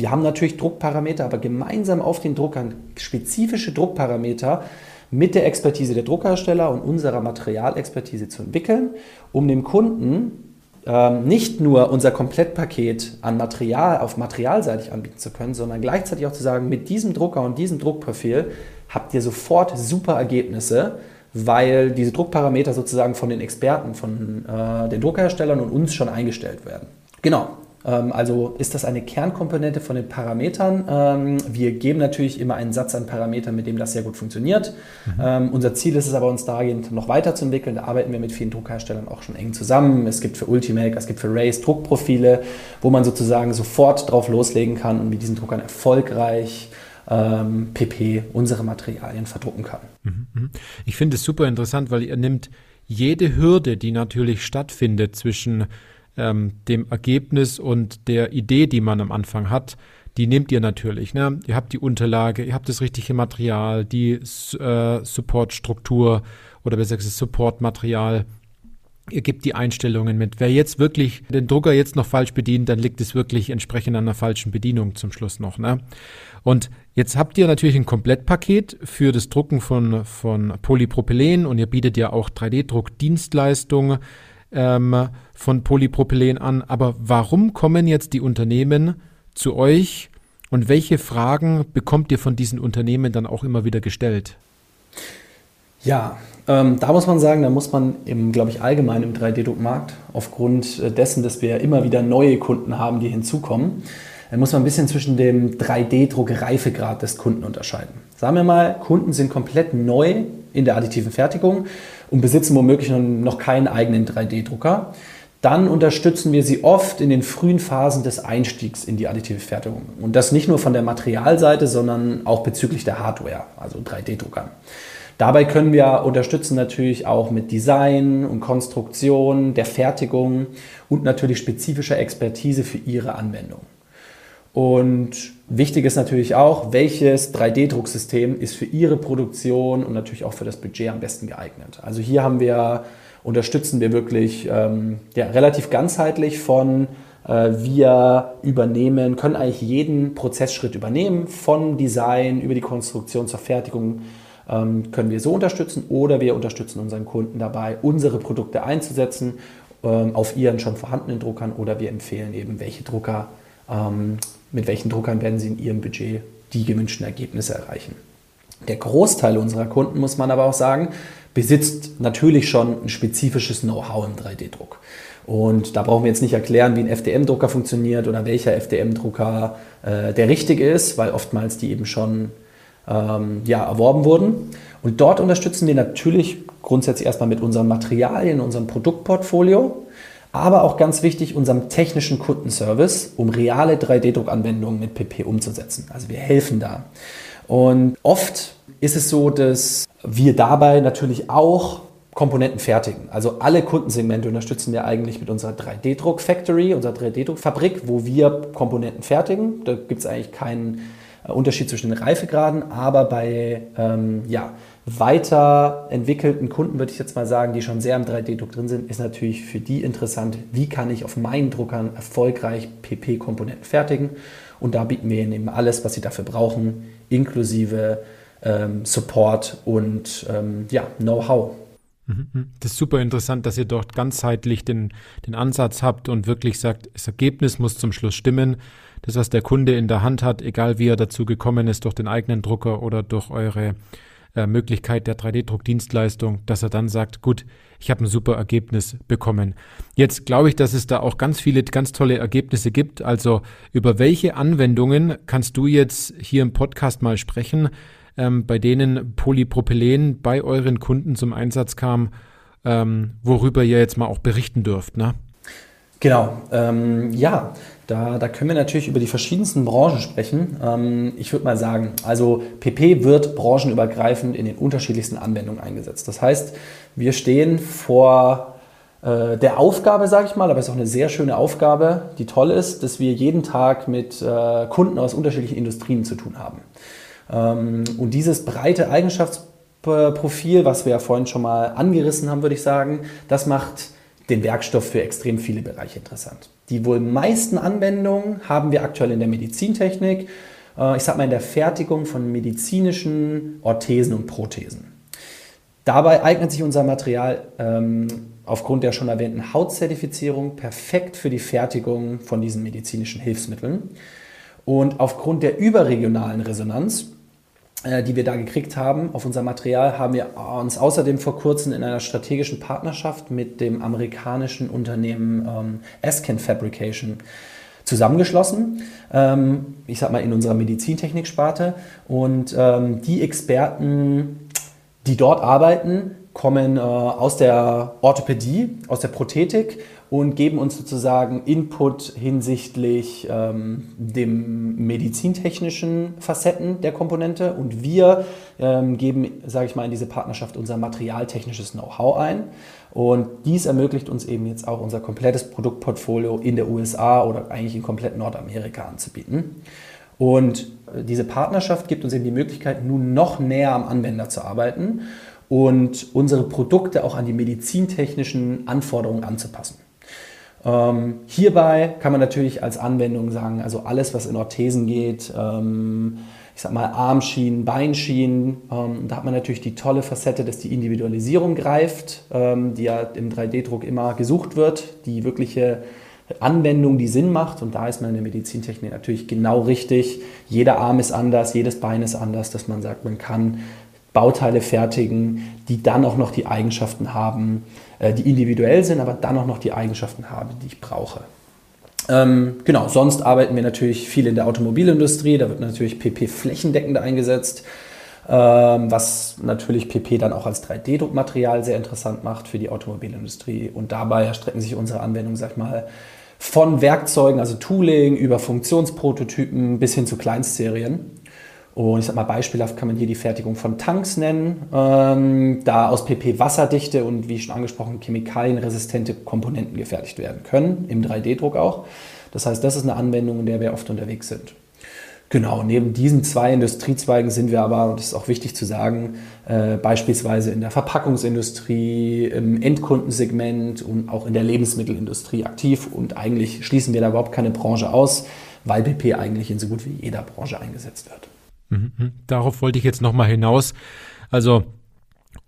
wir haben natürlich Druckparameter, aber gemeinsam auf den Druckern spezifische Druckparameter mit der Expertise der Druckhersteller und unserer Materialexpertise zu entwickeln, um dem Kunden ähm, nicht nur unser Komplettpaket an Material auf materialseitig anbieten zu können, sondern gleichzeitig auch zu sagen, mit diesem Drucker und diesem Druckprofil habt ihr sofort super Ergebnisse, weil diese Druckparameter sozusagen von den Experten, von äh, den Druckerherstellern und uns schon eingestellt werden. Genau, also ist das eine Kernkomponente von den Parametern. Ähm, wir geben natürlich immer einen Satz an Parametern, mit dem das sehr gut funktioniert. Mhm. Ähm, unser Ziel ist es aber, uns dahingehend noch weiterzuentwickeln. Da arbeiten wir mit vielen Druckherstellern auch schon eng zusammen. Es gibt für Ultimate, es gibt für Race Druckprofile, wo man sozusagen sofort drauf loslegen kann und mit diesen Druckern erfolgreich PP, unsere Materialien verdrucken kann. Mhm,
mhm. Ich finde es super interessant, weil ihr nimmt jede Hürde, die natürlich stattfindet zwischen ähm, dem Ergebnis und der Idee, die man am Anfang hat, die nehmt ihr natürlich. Ne? Ihr habt die Unterlage, ihr habt das richtige Material, die äh, Supportstruktur oder besser gesagt Supportmaterial. Ihr gebt die Einstellungen mit. Wer jetzt wirklich den Drucker jetzt noch falsch bedient, dann liegt es wirklich entsprechend an einer falschen Bedienung zum Schluss noch. Ne? Und jetzt habt ihr natürlich ein Komplettpaket für das Drucken von, von Polypropylen und ihr bietet ja auch 3D-Druckdienstleistungen ähm, von Polypropylen an. Aber warum kommen jetzt die Unternehmen zu euch und welche Fragen bekommt ihr von diesen Unternehmen dann auch immer wieder gestellt?
Ja, ähm, da muss man sagen, da muss man im, glaube ich, allgemein im 3D-Druckmarkt aufgrund äh, dessen, dass wir immer wieder neue Kunden haben, die hinzukommen, da muss man ein bisschen zwischen dem 3D-Druck-Reifegrad des Kunden unterscheiden. Sagen wir mal, Kunden sind komplett neu in der additiven Fertigung und besitzen womöglich noch keinen eigenen 3D-Drucker. Dann unterstützen wir sie oft in den frühen Phasen des Einstiegs in die additive Fertigung. Und das nicht nur von der Materialseite, sondern auch bezüglich der Hardware, also 3D-Druckern. Dabei können wir unterstützen natürlich auch mit Design und Konstruktion, der Fertigung und natürlich spezifischer Expertise für Ihre Anwendung. Und wichtig ist natürlich auch, welches 3D-Drucksystem ist für Ihre Produktion und natürlich auch für das Budget am besten geeignet. Also hier haben wir, unterstützen wir wirklich ähm, ja, relativ ganzheitlich von äh, wir übernehmen, können eigentlich jeden Prozessschritt übernehmen, von Design über die Konstruktion zur Fertigung ähm, können wir so unterstützen oder wir unterstützen unseren Kunden dabei, unsere Produkte einzusetzen ähm, auf ihren schon vorhandenen Druckern oder wir empfehlen eben, welche Drucker ähm, mit welchen Druckern werden Sie in Ihrem Budget die gewünschten Ergebnisse erreichen. Der Großteil unserer Kunden, muss man aber auch sagen, besitzt natürlich schon ein spezifisches Know-how im 3D-Druck. Und da brauchen wir jetzt nicht erklären, wie ein FDM-Drucker funktioniert oder welcher FDM-Drucker äh, der richtige ist, weil oftmals die eben schon ähm, ja, erworben wurden. Und dort unterstützen wir natürlich grundsätzlich erstmal mit unseren Materialien, unserem Produktportfolio, aber auch ganz wichtig, unserem technischen Kundenservice, um reale 3D-Druckanwendungen mit PP umzusetzen. Also wir helfen da. Und oft ist es so, dass wir dabei natürlich auch Komponenten fertigen. Also alle Kundensegmente unterstützen wir eigentlich mit unserer 3D-Druck-Factory, unserer 3D-Druck-Fabrik, wo wir Komponenten fertigen. Da gibt es eigentlich keinen äh, Unterschied zwischen den Reifegraden, aber bei ähm, ja, weiterentwickelten Kunden würde ich jetzt mal sagen, die schon sehr im 3D-Druck drin sind, ist natürlich für die interessant, wie kann ich auf meinen Druckern erfolgreich PP-Komponenten fertigen. Und da bieten wir ihnen eben alles, was sie dafür brauchen, inklusive ähm, Support und ähm, ja, Know-how.
Mhm, mhm. Das ist super interessant, dass ihr dort ganzheitlich den, den Ansatz habt und wirklich sagt, das Ergebnis muss zum Schluss stimmen. Das, was der Kunde in der Hand hat, egal wie er dazu gekommen ist, durch den eigenen Drucker oder durch eure äh, Möglichkeit der 3D-Druckdienstleistung, dass er dann sagt, gut, ich habe ein super Ergebnis bekommen. Jetzt glaube ich, dass es da auch ganz viele ganz tolle Ergebnisse gibt. Also über welche Anwendungen kannst du jetzt hier im Podcast mal sprechen? ähm, bei denen Polypropylen bei euren Kunden zum Einsatz kam, ähm, worüber ihr jetzt mal auch berichten dürft. Ne?
Genau, ähm, ja, da, da können wir natürlich über die verschiedensten Branchen sprechen. Ähm, ich würde mal sagen, also PP wird branchenübergreifend in den unterschiedlichsten Anwendungen eingesetzt. Das heißt, wir stehen vor äh, der Aufgabe, sage ich mal, aber es ist auch eine sehr schöne Aufgabe, die toll ist, dass wir jeden Tag mit äh, Kunden aus unterschiedlichen Industrien zu tun haben. Ähm, und dieses breite Eigenschaftsprofil, was wir ja vorhin schon mal angerissen haben, würde ich sagen, das macht den Werkstoff für extrem viele Bereiche interessant. Die wohl meisten Anwendungen haben wir aktuell in der Medizintechnik, äh, ich sag mal in der Fertigung von medizinischen Orthesen und Prothesen. Dabei eignet sich unser Material ähm, aufgrund der schon erwähnten Hautzertifizierung perfekt für die Fertigung von diesen medizinischen Hilfsmitteln. Und aufgrund der überregionalen Resonanz die wir da gekriegt haben auf unser Material, haben wir uns außerdem vor kurzem in einer strategischen Partnerschaft mit dem amerikanischen Unternehmen ähm, Fabrication zusammengeschlossen. Ähm, ich sag mal in unserer Medizintechnik-Sparte. Und ähm, die Experten, die dort arbeiten, kommen äh, aus der Orthopädie, aus der Prothetik und geben uns sozusagen Input hinsichtlich ähm, dem medizintechnischen Facetten der Komponente und wir ähm, geben, sage ich mal, in diese Partnerschaft unser materialtechnisches Know-how ein und dies ermöglicht uns eben jetzt auch unser komplettes Produktportfolio in der USA oder eigentlich in komplett Nordamerika anzubieten. Und äh, diese Partnerschaft gibt uns eben die Möglichkeit, nun noch näher am Anwender zu arbeiten und unsere Produkte auch an die medizintechnischen Anforderungen anzupassen. Ähm, hierbei kann man natürlich als Anwendung sagen, also alles, was in Orthesen geht, ähm, ich sag mal Armschienen, Beinschienen, ähm, da hat man natürlich die tolle Facette, dass die Individualisierung greift, ähm, die ja im 3D-Druck immer gesucht wird, die wirkliche Anwendung, die Sinn macht. Und da ist man in der Medizintechnik natürlich genau richtig. Jeder Arm ist anders, jedes Bein ist anders, dass man sagt, man kann Bauteile fertigen, die dann auch noch die Eigenschaften haben, äh, die individuell sind, aber dann auch noch die Eigenschaften haben, die ich brauche. Ähm, genau, sonst arbeiten wir natürlich viel in der Automobilindustrie, da wird natürlich PP flächendeckend eingesetzt, ähm, was natürlich PP dann auch als 3D-Druckmaterial sehr interessant macht für die Automobilindustrie. Und dabei erstrecken sich unsere Anwendungen, sag ich mal, von Werkzeugen, also Tooling, über Funktionsprototypen bis hin zu Kleinstserien. Und ich sag mal, beispielhaft kann man hier die Fertigung von Tanks nennen, ähm, da aus PP wasserdichte und wie schon angesprochen chemikalienresistente Komponenten gefertigt werden können, im 3D-Druck auch. Das heißt, das ist eine Anwendung, in der wir oft unterwegs sind. Genau, neben diesen zwei Industriezweigen sind wir aber, und das ist auch wichtig zu sagen, äh, beispielsweise in der Verpackungsindustrie, im Endkundensegment und auch in der Lebensmittelindustrie aktiv. Und eigentlich schließen wir da überhaupt keine Branche aus, weil PP eigentlich in so gut wie jeder Branche eingesetzt wird.
Mhm, mhm. Darauf wollte ich jetzt nochmal hinaus. Also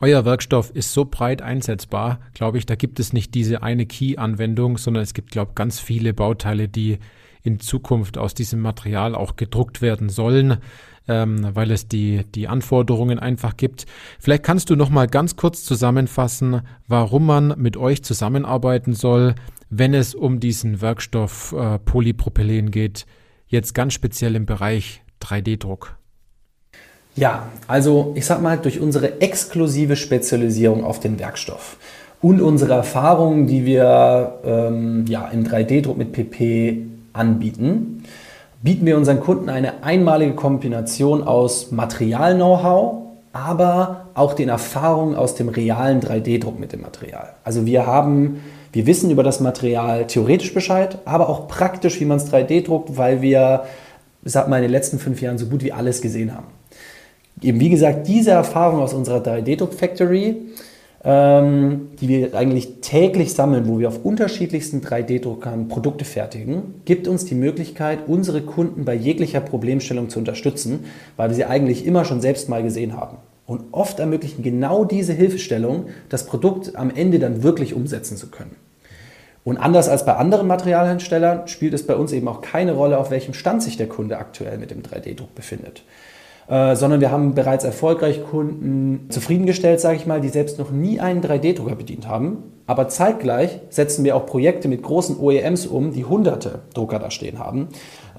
euer Werkstoff ist so breit einsetzbar, glaube ich, da gibt es nicht diese eine Key-Anwendung, sondern es gibt, glaube ich, ganz viele Bauteile, die in Zukunft aus diesem Material auch gedruckt werden sollen. ähm, weil es die, die Anforderungen einfach gibt. Vielleicht kannst du noch mal ganz kurz zusammenfassen, warum man mit euch zusammenarbeiten soll, wenn es um diesen Werkstoff äh, Polypropylen geht, jetzt ganz speziell im Bereich 3D-Druck.
Ja, also ich sag mal, durch unsere exklusive Spezialisierung auf den Werkstoff und unsere Erfahrungen, die wir ähm, ja, im 3D-Druck mit PP anbieten, bieten wir unseren Kunden eine einmalige Kombination aus Material-Know-how, aber auch den Erfahrungen aus dem realen 3D-Druck mit dem Material. Also wir haben, wir wissen über das Material theoretisch Bescheid, aber auch praktisch, wie man es 3D druckt, weil wir, ich sag mal, in den letzten fünf Jahren so gut wie alles gesehen haben eben wie gesagt, diese Erfahrung aus unserer 3D-Druck-Factory, ähm, die wir eigentlich täglich sammeln, wo wir auf unterschiedlichsten 3D-Druckern Produkte fertigen, gibt uns die Möglichkeit, unsere Kunden bei jeglicher Problemstellung zu unterstützen, weil wir sie eigentlich immer schon selbst mal gesehen haben. Und oft ermöglichen genau diese Hilfestellung, das Produkt am Ende dann wirklich umsetzen zu können. Und anders als bei anderen Materialherstellern spielt es bei uns eben auch keine Rolle, auf welchem Stand sich der Kunde aktuell mit dem 3D-Druck befindet. Äh, sondern wir haben bereits erfolgreich Kunden zufriedengestellt, sage ich mal, die selbst noch nie einen 3D-Drucker bedient haben. Aber zeitgleich setzen wir auch Projekte mit großen OEMs um, die hunderte Drucker da stehen haben.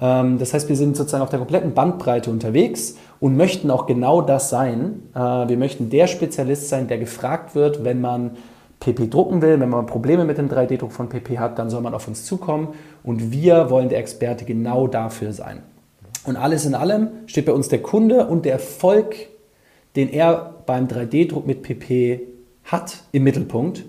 Ähm, das heißt, wir sind sozusagen auf der kompletten Bandbreite unterwegs und möchten auch genau das sein. Äh, wir möchten der Spezialist sein, der gefragt wird, wenn man PP drucken will, wenn man Probleme mit dem 3D-Druck von PP hat, dann soll man auf uns zukommen und wir wollen der Experte genau dafür sein. Und alles in allem steht bei uns der Kunde und der Erfolg, den er beim 3D-Druck mit PP hat, im Mittelpunkt.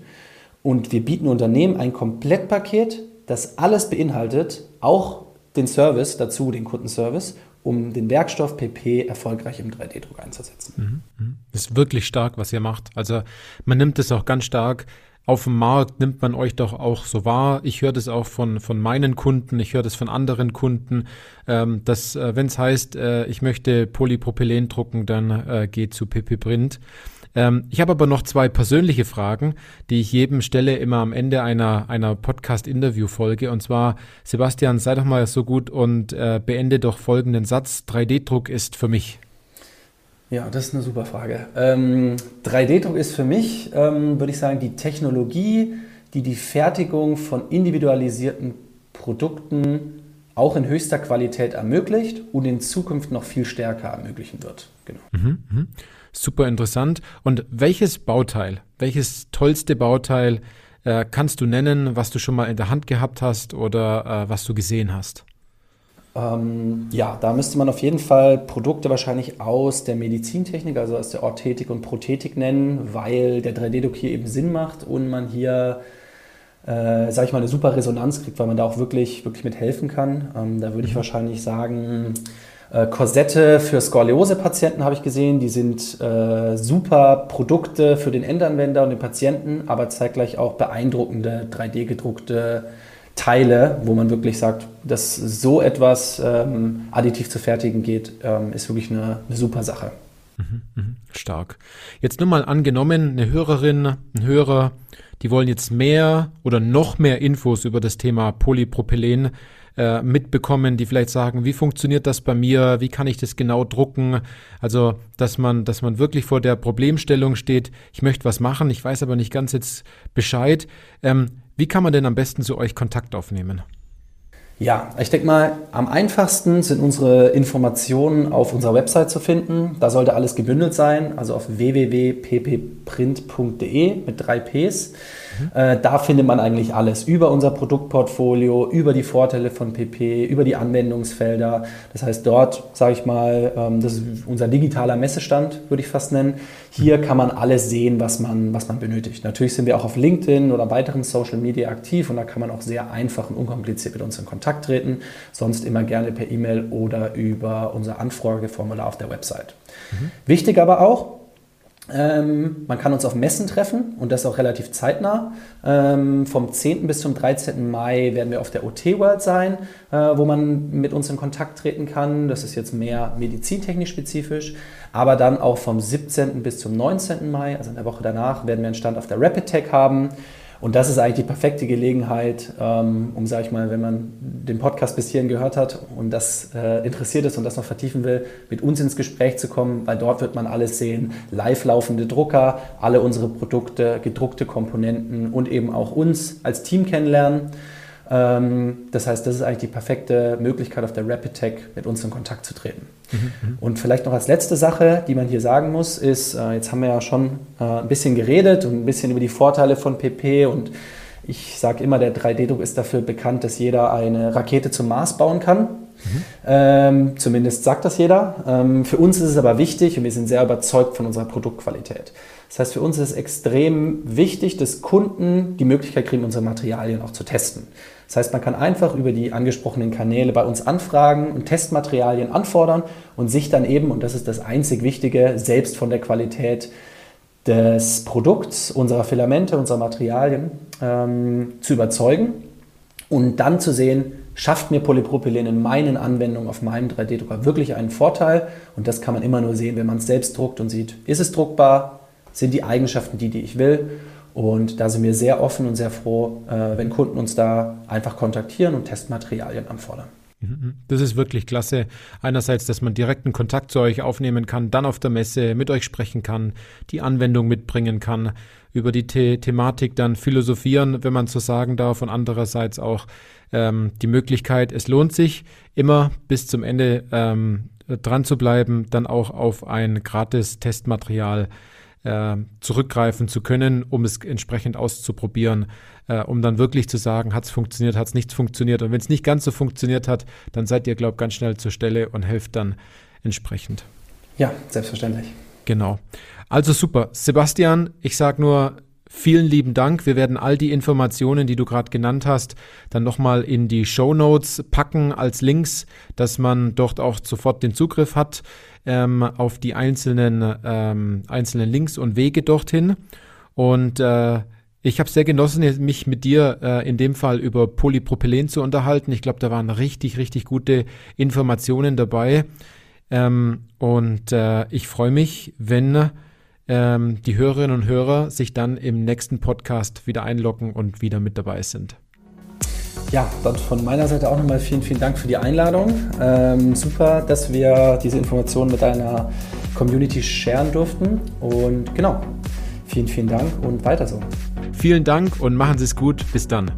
Und wir bieten Unternehmen ein Komplettpaket, das alles beinhaltet, auch den Service dazu, den Kundenservice, um den Werkstoff PP erfolgreich im 3D-Druck einzusetzen.
Mhm, mhm. Das ist wirklich stark, was ihr macht. Also man nimmt es auch ganz stark auf dem Markt nimmt man euch doch auch so wahr. Ich höre das auch von, von meinen Kunden, ich höre das von anderen Kunden, ähm, dass äh, wenn es heißt, äh, ich möchte Polypropylen drucken, dann äh, geht zu PP Print. Ähm, ich habe aber noch zwei persönliche Fragen, die ich jedem stelle immer am Ende einer, einer Podcast-Interview-Folge. Und zwar, Sebastian, sei doch mal so gut und äh, beende doch folgenden Satz. 3D-Druck ist für mich.
Ja, das ist eine super Frage. Ähm, 3D-Druck ist für mich, ähm, würde ich sagen, die Technologie, die die Fertigung von individualisierten Produkten auch in höchster Qualität ermöglicht und in Zukunft noch viel stärker ermöglichen wird.
Genau. Mhm, mh. Super interessant. Und welches Bauteil, welches tollste Bauteil äh, kannst du nennen, was du schon mal in der Hand gehabt hast oder äh, was du gesehen hast?
Ähm, ja, da müsste man auf jeden Fall Produkte wahrscheinlich aus der Medizintechnik, also aus der Orthetik und Prothetik nennen, weil der 3D-Druck hier eben Sinn macht und man hier, äh, sage ich mal, eine super Resonanz kriegt, weil man da auch wirklich, wirklich mit helfen kann. Ähm, da würde ich mhm. wahrscheinlich sagen, äh, Korsette für Skoliose-Patienten habe ich gesehen. Die sind äh, super Produkte für den Endanwender und den Patienten, aber zeitgleich auch beeindruckende 3D-gedruckte Teile, wo man wirklich sagt, dass so etwas ähm, additiv zu fertigen geht, ähm, ist wirklich eine, eine super Sache.
Mhm, mhm, stark. Jetzt nur mal angenommen, eine Hörerin, ein Hörer, die wollen jetzt mehr oder noch mehr Infos über das Thema Polypropylen äh, mitbekommen, die vielleicht sagen, wie funktioniert das bei mir, wie kann ich das genau drucken? Also, dass man, dass man wirklich vor der Problemstellung steht, ich möchte was machen, ich weiß aber nicht ganz jetzt Bescheid. Ähm, wie kann man denn am besten zu euch Kontakt aufnehmen?
Ja, ich denke mal, am einfachsten sind unsere Informationen auf unserer Website zu finden. Da sollte alles gebündelt sein, also auf www.ppprint.de mit drei Ps. Äh, da findet man eigentlich alles über unser Produktportfolio, über die Vorteile von PP, über die Anwendungsfelder. Das heißt, dort, sage ich mal, ähm, das ist unser digitaler Messestand, würde ich fast nennen. Hier kann man alles sehen, was man, was man benötigt. Natürlich sind wir auch auf LinkedIn oder weiteren Social Media aktiv und da kann man auch sehr einfach und unkompliziert mit uns in Kontakt treten. Sonst immer gerne per E-Mail oder über unser Anfrageformular auf der Website. Mhm. Wichtig aber auch, ähm, man kann uns auf Messen treffen und das auch relativ zeitnah. Ähm, vom 10. bis zum 13. Mai werden wir auf der OT World sein, äh, wo man mit uns in Kontakt treten kann. Das ist jetzt mehr medizintechnisch spezifisch. Aber dann auch vom 17. bis zum 19. Mai, also in der Woche danach, werden wir einen Stand auf der Rapid Tech haben. Und das ist eigentlich die perfekte Gelegenheit, ähm, um, sage ich mal, wenn man den Podcast bis hierhin gehört hat und das äh, interessiert ist und das noch vertiefen will, mit uns ins Gespräch zu kommen, weil dort wird man alles sehen. Live laufende Drucker, alle unsere Produkte, gedruckte Komponenten und eben auch uns als Team kennenlernen. Ähm, das heißt, das ist eigentlich die perfekte Möglichkeit, auf der Rapid Tech mit uns in Kontakt zu treten. Mhm. Und vielleicht noch als letzte Sache, die man hier sagen muss, ist, äh, jetzt haben wir ja schon äh, ein bisschen geredet und ein bisschen über die Vorteile von PP und ich sage immer, der 3D-Druck ist dafür bekannt, dass jeder eine Rakete zum Mars bauen kann. Mhm. Ähm, zumindest sagt das jeder. Ähm, für uns ist es aber wichtig und wir sind sehr überzeugt von unserer Produktqualität. Das heißt, für uns ist es extrem wichtig, dass Kunden die Möglichkeit kriegen, unsere Materialien auch zu testen. Das heißt, man kann einfach über die angesprochenen Kanäle bei uns anfragen und Testmaterialien anfordern und sich dann eben, und das ist das einzig Wichtige, selbst von der Qualität des Produkts, unserer Filamente, unserer Materialien ähm, zu überzeugen und dann zu sehen, schafft mir Polypropylen in meinen Anwendungen auf meinem 3D-Drucker wirklich einen Vorteil. Und das kann man immer nur sehen, wenn man es selbst druckt und sieht, ist es druckbar, sind die Eigenschaften die, die ich will. Und da sind wir sehr offen und sehr froh, äh, wenn Kunden uns da einfach kontaktieren und Testmaterialien anfordern.
Mhm. Das ist wirklich klasse. Einerseits, dass man direkten Kontakt zu euch aufnehmen kann, dann auf der Messe mit euch sprechen kann, die Anwendung mitbringen kann, über die The Thematik dann philosophieren, wenn man so sagen darf, und andererseits auch ähm, die Möglichkeit, es lohnt sich, immer bis zum Ende ähm, dran zu bleiben, dann auch auf ein gratis Testmaterial äh, zurückgreifen zu können, um es entsprechend auszuprobieren, äh, um dann wirklich zu sagen, hat es funktioniert, hat es nicht funktioniert. Und wenn es nicht ganz so funktioniert hat, dann seid ihr, glaube ich, ganz schnell zur Stelle und helft dann entsprechend.
Ja, selbstverständlich.
Genau. Also super. Sebastian, ich sage nur Vielen lieben Dank. Wir werden all die Informationen, die du gerade genannt hast, dann nochmal in die Show Notes packen als Links, dass man dort auch sofort den Zugriff hat ähm, auf die einzelnen, ähm, einzelnen Links und Wege dorthin. Und äh, ich habe sehr genossen, mich mit dir äh, in dem Fall über Polypropylen zu unterhalten. Ich glaube, da waren richtig, richtig gute Informationen dabei. Ähm, und äh, ich freue mich, wenn ähm, die Hörerinnen und Hörer sich dann im nächsten Podcast wieder einloggen und wieder mit dabei sind.
Ja, dann von meiner Seite auch nochmal vielen, vielen Dank für die Einladung. Ähm, super, dass wir diese Informationen mit deiner Community sharen durften. Und genau, vielen, vielen Dank und weiter so.
Vielen Dank und machen Sie es gut. Bis dann.